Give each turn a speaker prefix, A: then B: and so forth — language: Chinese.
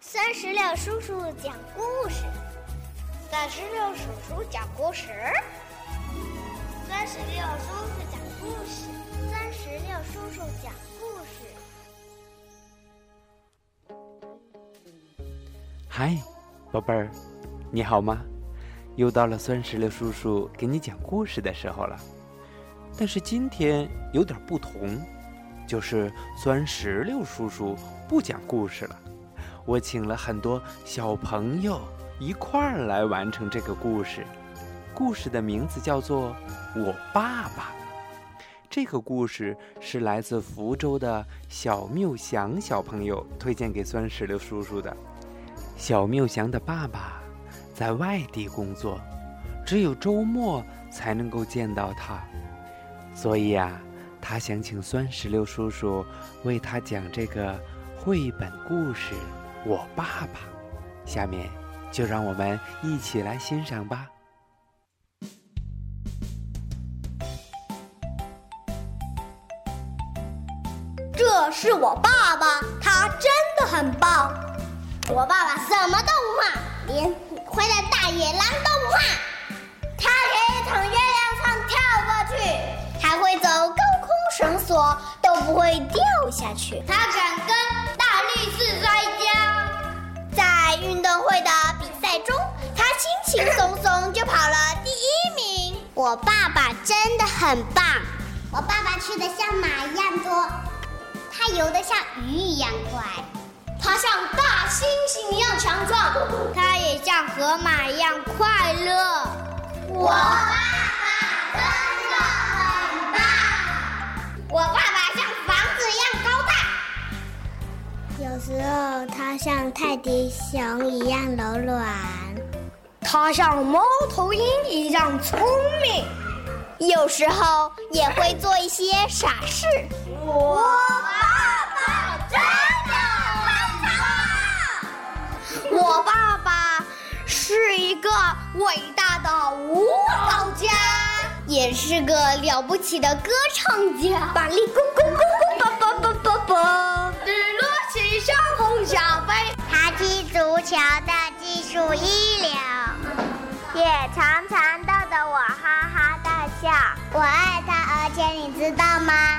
A: 三十六叔叔讲故事，
B: 三十六叔叔讲故事，
A: 三十六叔叔讲故事，三十六叔叔讲故
C: 事。嗨，宝贝儿，你好吗？又到了酸石榴叔叔给你讲故事的时候了。但是今天有点不同，就是酸石榴叔叔不讲故事了。我请了很多小朋友一块儿来完成这个故事。故事的名字叫做《我爸爸》。这个故事是来自福州的小缪祥小朋友推荐给酸石榴叔叔的。小缪祥的爸爸在外地工作，只有周末才能够见到他。所以呀，他想请酸石榴叔叔为他讲这个绘本故事《我爸爸》。下面就让我们一起来欣赏吧。
B: 这是我爸爸，他真的很棒。我爸爸什么都不怕，连坏的大野狼都不怕。他可以从月亮上跳过去。还会走高空绳索，都不会掉下去。他敢跟大力士，会的比赛中，他轻轻松松就跑了第一名。
A: 我爸爸真的很棒。
D: 我爸爸吃的像马一样多，他游的像鱼一样快，
B: 他像大猩猩一样强壮，
A: 他也像河马一样快乐。
D: 我爸爸真的很棒。
B: 我爸爸像房子一样高
D: 大，有时候他像泰迪熊一样柔软，
B: 他像猫头鹰一样聪明，
A: 有时候也会做一些傻事。
B: 我爸爸真的！我爸爸是一个伟大的舞蹈家。
A: 也是个了不起的歌唱家，
B: 板栗公公公公叭叭叭叭叭，医疗也常常逗得
D: 我哈哈大笑。我爱他而且你知道吗？